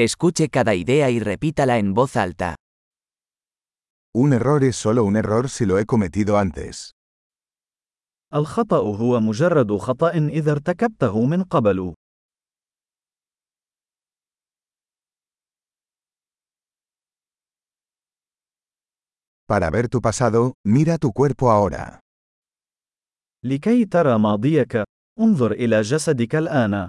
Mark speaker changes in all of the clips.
Speaker 1: Escuche cada idea y repítala en voz alta.
Speaker 2: Un error es solo un error si lo he cometido antes.
Speaker 3: الخطأ هو مجرد خطأ إذا ارتكبته من قبل.
Speaker 2: Para ver tu pasado, mira tu cuerpo ahora.
Speaker 3: لكي ترى ماضيك، انظر إلى جسدك الآن.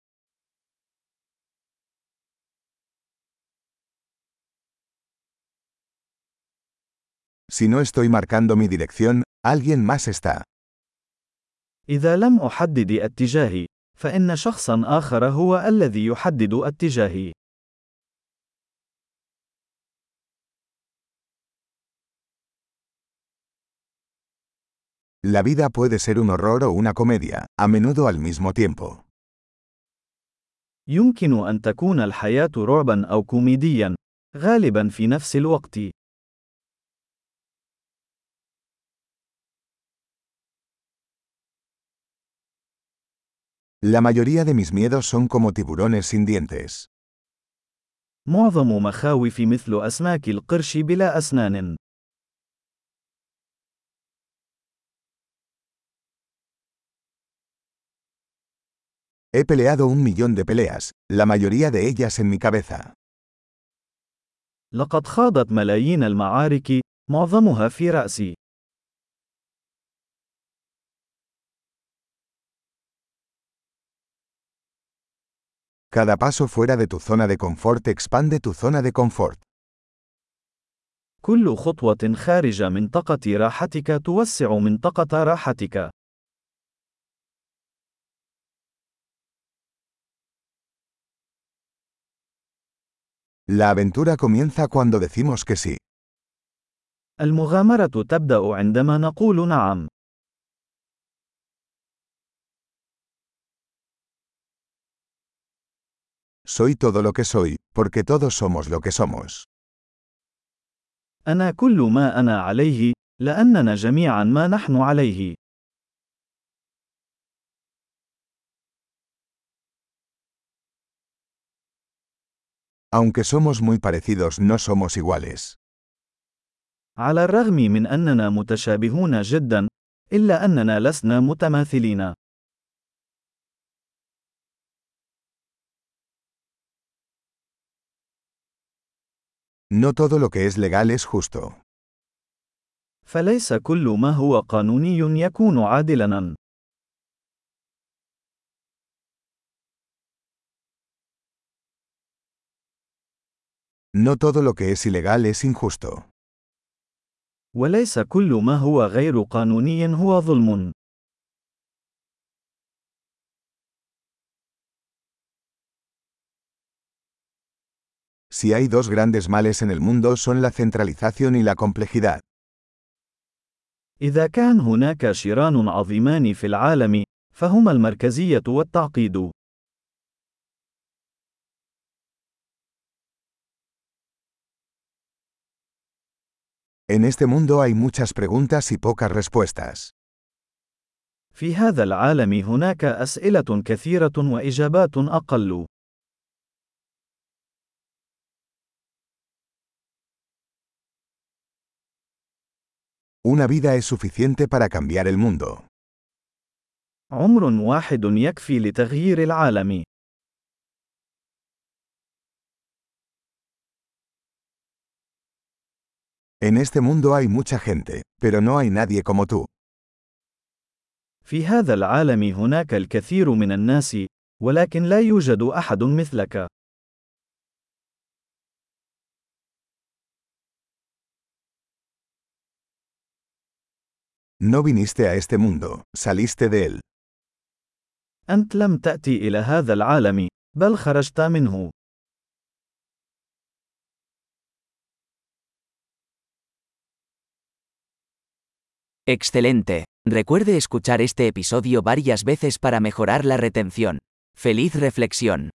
Speaker 2: Si no estoy marcando mi dirección, alguien más está.
Speaker 3: إذا لم أحدد اتجاهي، فإن شخصا آخر هو الذي يحدد اتجاهي.
Speaker 2: La vida puede ser un horror o una comedia, a menudo al mismo tiempo.
Speaker 3: يمكن أن تكون الحياة رعبا أو كوميديا، غالبا في نفس الوقت.
Speaker 2: La mayoría de mis miedos son como tiburones sin dientes.
Speaker 3: معظم مخاوفي مثل أسماك القرش بلا أسنان.
Speaker 2: He peleado un millón de peleas, la mayoría de ellas en mi cabeza.
Speaker 3: لقد خاضت ملايين المعارك، معظمها في رأسي.
Speaker 2: Cada paso fuera de tu zona de confort expande tu zona de confort.
Speaker 3: كل خطوة خارج منطقة راحتك توسع منطقة راحتك.
Speaker 2: La aventura comienza cuando decimos que sí.
Speaker 3: المغامرة تبدأ عندما نقول نعم.
Speaker 2: Soy todo lo que soy, porque todos somos lo que somos.
Speaker 3: أنا كل ما أنا عليه، لأننا جميعا ما نحن عليه.
Speaker 2: Aunque somos muy parecidos, no somos iguales.
Speaker 3: على الرغم من أننا متشابهون جدا، إلا أننا لسنا متماثلين.
Speaker 2: No todo lo que es legal es justo.
Speaker 3: فليس كل ما هو قانوني يكون عادلاً.
Speaker 2: No todo lo que es ilegal es injusto.
Speaker 3: وليس كل ما هو غير قانوني هو ظلم.
Speaker 2: Si hay dos grandes males en el mundo son la centralización y la complejidad.
Speaker 3: إذا كان هناك شران عظيمان في العالم، فهما المركزية والتعقيد.
Speaker 2: En este mundo hay muchas preguntas y pocas respuestas.
Speaker 3: في هذا العالم هناك أسئلة كثيرة وإجابات أقل.
Speaker 2: Una vida es suficiente para cambiar el mundo.
Speaker 3: عمر واحد يكفي لتغيير العالم.
Speaker 2: En este mundo hay mucha gente, pero no hay nadie como tú.
Speaker 3: في هذا العالم هناك الكثير من الناس، ولكن لا يوجد أحد مثلك.
Speaker 2: No viniste a este mundo, saliste de él.
Speaker 3: أنت لم تأتي إلى هذا العالم، بل
Speaker 1: Excelente. Recuerde escuchar este episodio varias veces para mejorar la retención. Feliz reflexión.